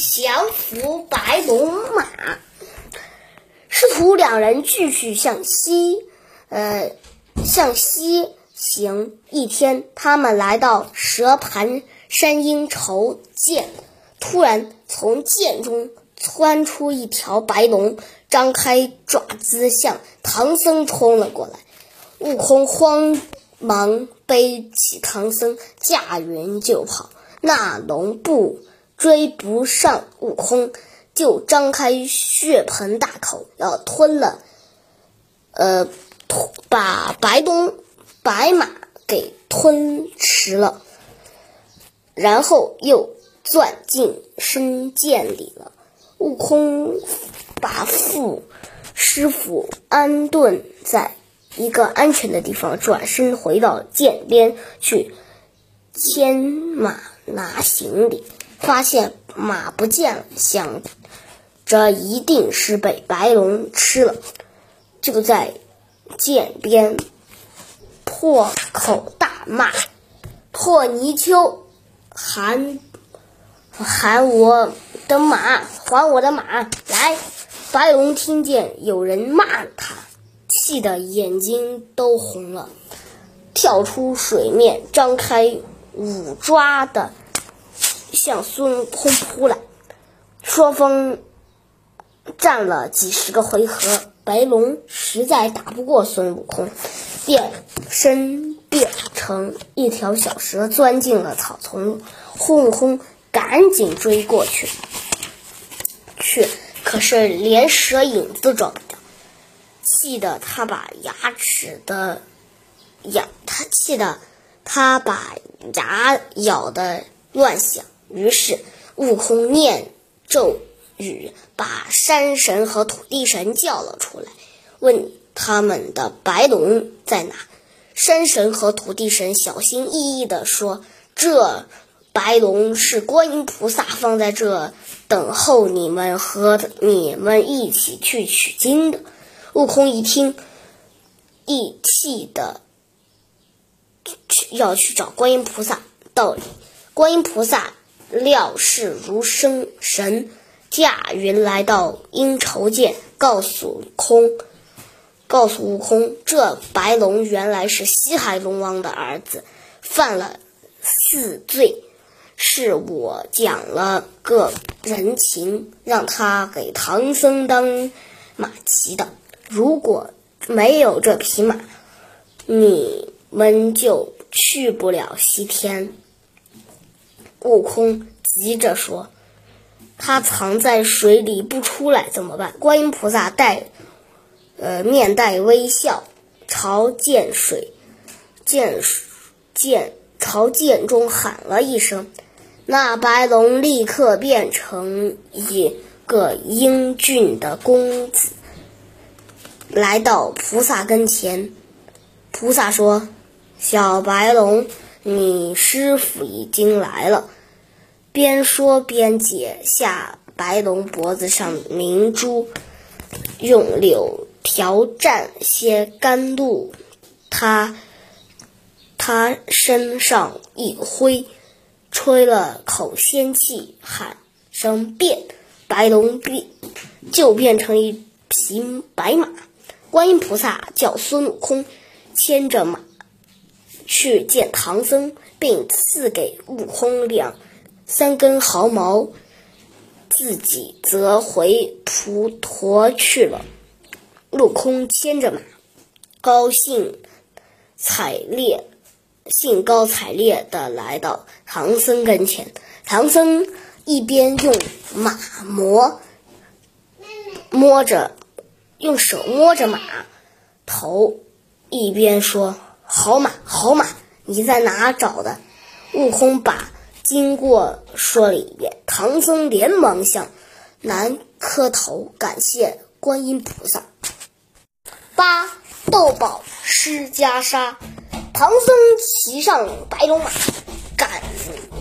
降服白龙马。师徒两人继续向西，呃，向西行。一天，他们来到蛇盘山阴愁涧，突然从涧中窜出一条白龙，张开爪子向唐僧冲了过来。悟空慌忙背起唐僧，驾云就跑。那龙不追不上悟空。就张开血盆大口，要吞了，呃，把白东、白马给吞食了，然后又钻进深涧里了。悟空把父师傅安顿在一个安全的地方，转身回到涧边去牵马拿行李，发现马不见了，想。这一定是被白龙吃了，就在涧边破口大骂：“破泥鳅，喊喊我的马，还我的马来！”白龙听见有人骂他，气得眼睛都红了，跳出水面，张开五爪的向孙悟空扑来，双方。战了几十个回合，白龙实在打不过孙悟空，变身变成一条小蛇，钻进了草丛。孙悟空赶紧追过去，去可是连蛇影子抓不到，气得他把牙齿的咬，他气得他把牙咬的乱响。于是悟空念咒。语把山神和土地神叫了出来，问他们的白龙在哪。山神和土地神小心翼翼地说：“这白龙是观音菩萨放在这等候你们和你们一起去取经的。”悟空一听，一气的去要去找观音菩萨道理。观音菩萨料事如生神。驾云来到阴愁涧，告诉空，告诉悟空，这白龙原来是西海龙王的儿子，犯了四罪，是我讲了个人情，让他给唐僧当马骑的。如果没有这匹马，你们就去不了西天。悟空急着说。他藏在水里不出来怎么办？观音菩萨带，呃，面带微笑，朝涧水，涧涧朝涧中喊了一声，那白龙立刻变成一个英俊的公子，来到菩萨跟前。菩萨说：“小白龙，你师傅已经来了。”边说边解下白龙脖子上明珠，用柳条蘸些甘露，他他身上一挥，吹了口仙气，喊声变，白龙变就变成一匹白马。观音菩萨叫孙悟空牵着马去见唐僧，并赐给悟空两。三根毫毛，自己则回普陀去了。悟空牵着马，高兴采烈、兴高采烈地来到唐僧跟前。唐僧一边用马摸摸着，用手摸着马头，一边说：“好马，好马，你在哪找的？”悟空把。经过说了一遍，唐僧连忙向南磕头，感谢观音菩萨。八斗宝施袈裟，唐僧骑上白龙马，赶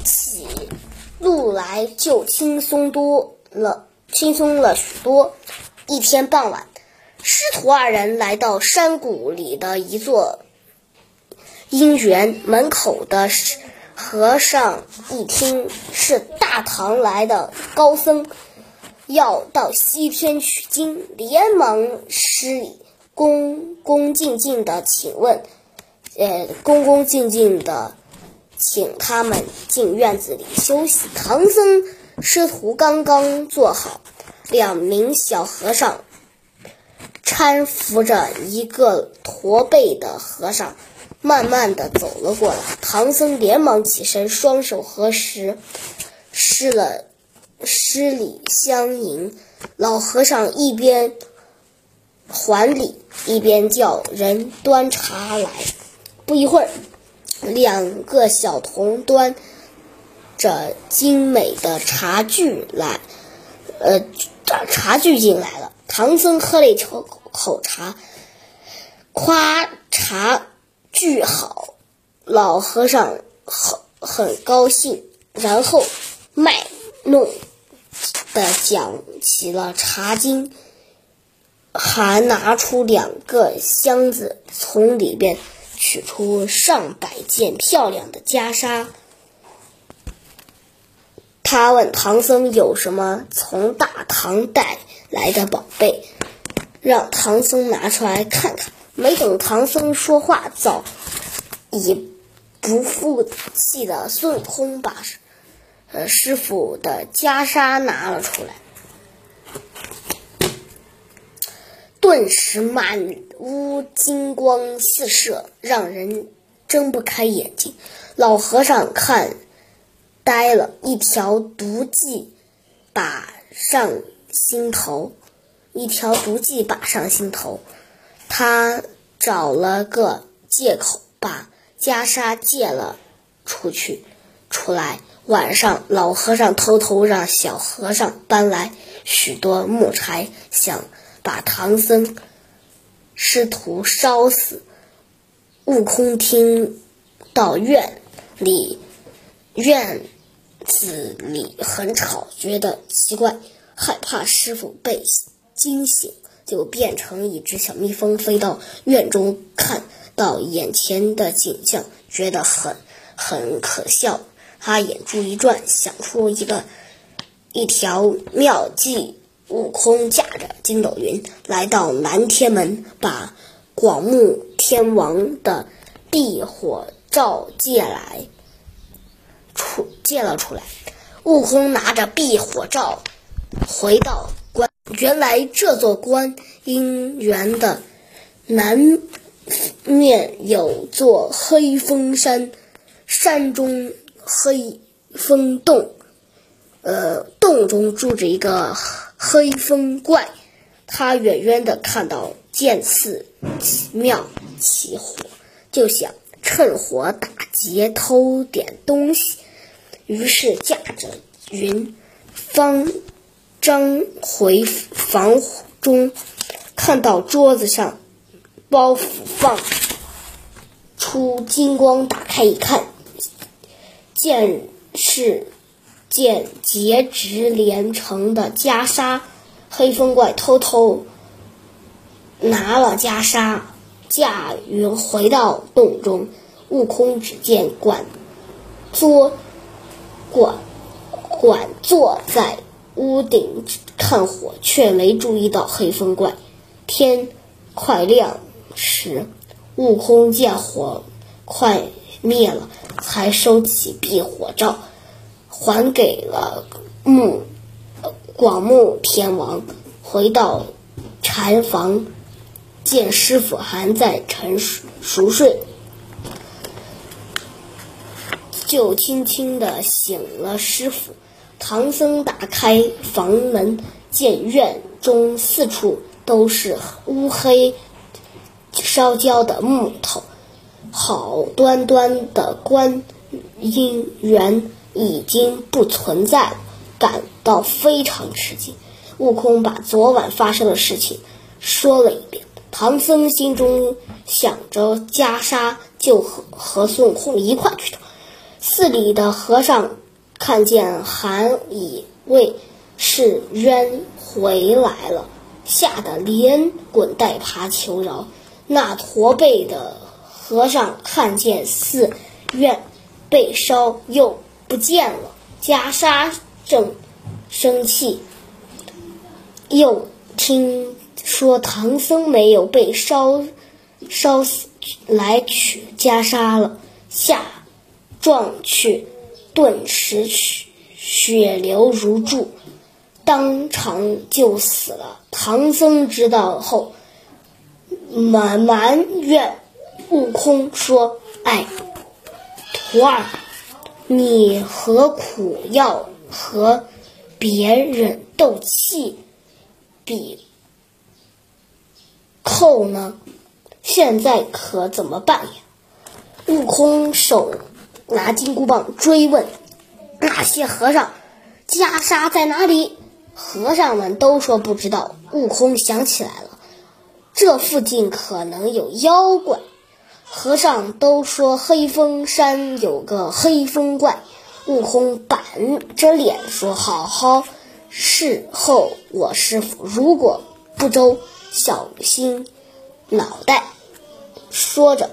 起路来就轻松多了，轻松了许多。一天傍晚，师徒二人来到山谷里的一座姻缘门口的。和尚一听是大唐来的高。高僧要到西天取经，连忙施礼，恭恭敬敬的请问，呃，恭恭敬敬的请他们进院子里休息。唐僧师徒刚刚坐好，两名小和尚搀扶着一个驼背的和尚。慢慢的走了过来，唐僧连忙起身，双手合十，施了施礼相迎。老和尚一边还礼，一边叫人端茶来。不一会儿，两个小童端着精美的茶具来，呃，茶具进来了。唐僧喝了一口口茶，夸茶。句好，老和尚很很高兴，然后卖弄的讲起了《茶经》，还拿出两个箱子，从里边取出上百件漂亮的袈裟。他问唐僧有什么从大唐带来的宝贝，让唐僧拿出来看看。没等唐僧说话，早已不服气的孙悟空把呃师傅的袈裟拿了出来，顿时满屋金光四射，让人睁不开眼睛。老和尚看呆了，一条毒计把上心头，一条毒计把上心头。他找了个借口，把袈裟借了出去。出来晚上，老和尚偷偷让小和尚搬来许多木柴，想把唐僧师徒烧死。悟空听到院里院子里很吵，觉得奇怪，害怕师傅被惊醒。就变成一只小蜜蜂，飞到院中，看到眼前的景象，觉得很很可笑。他眼珠一转，想出一个一条妙计。悟空驾着筋斗云来到南天门，把广目天王的避火罩借来，出借了出来。悟空拿着避火罩回到。原来这座观音园的南面有座黑风山，山中黑风洞，呃，洞中住着一个黑风怪。他远远的看到见寺庙起火，就想趁火打劫偷点东西，于是驾着云方。张回房中，看到桌子上包袱放出金光，打开一看，见是件结直连成的袈裟。黑风怪偷偷拿了袈裟，驾云回到洞中。悟空只见管坐管管坐在。屋顶看火，却没注意到黑风怪。天快亮时，悟空见火快灭了，才收起避火罩，还给了木广目天王。回到禅房，见师傅还在沉熟睡，就轻轻的醒了师傅。唐僧打开房门，见院中四处都是乌黑烧焦的木头，好端端的观音园已经不存在了，感到非常吃惊。悟空把昨晚发生的事情说了一遍。唐僧心中想着袈裟，就和和孙悟空一块去找寺里的和尚。看见韩以为是冤回来了，吓得连滚带爬求饶。那驼背的和尚看见寺院被烧又不见了，袈裟正生气。又听说唐僧没有被烧烧死，来取袈裟了，下撞去，顿时血血流如注，当场就死了。唐僧知道后，埋埋怨悟空说：“哎，徒儿，你何苦要和别人斗气？”比寇呢？现在可怎么办呀？悟空手拿金箍棒追问那些和尚：“袈裟在哪里？”和尚们都说不知道。悟空想起来了，这附近可能有妖怪。和尚都说黑风山有个黑风怪。悟空板着脸说：“好好。”事后我师傅如果不周，小心脑袋。说着，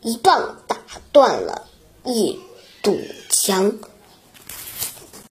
一棒打断了一堵墙。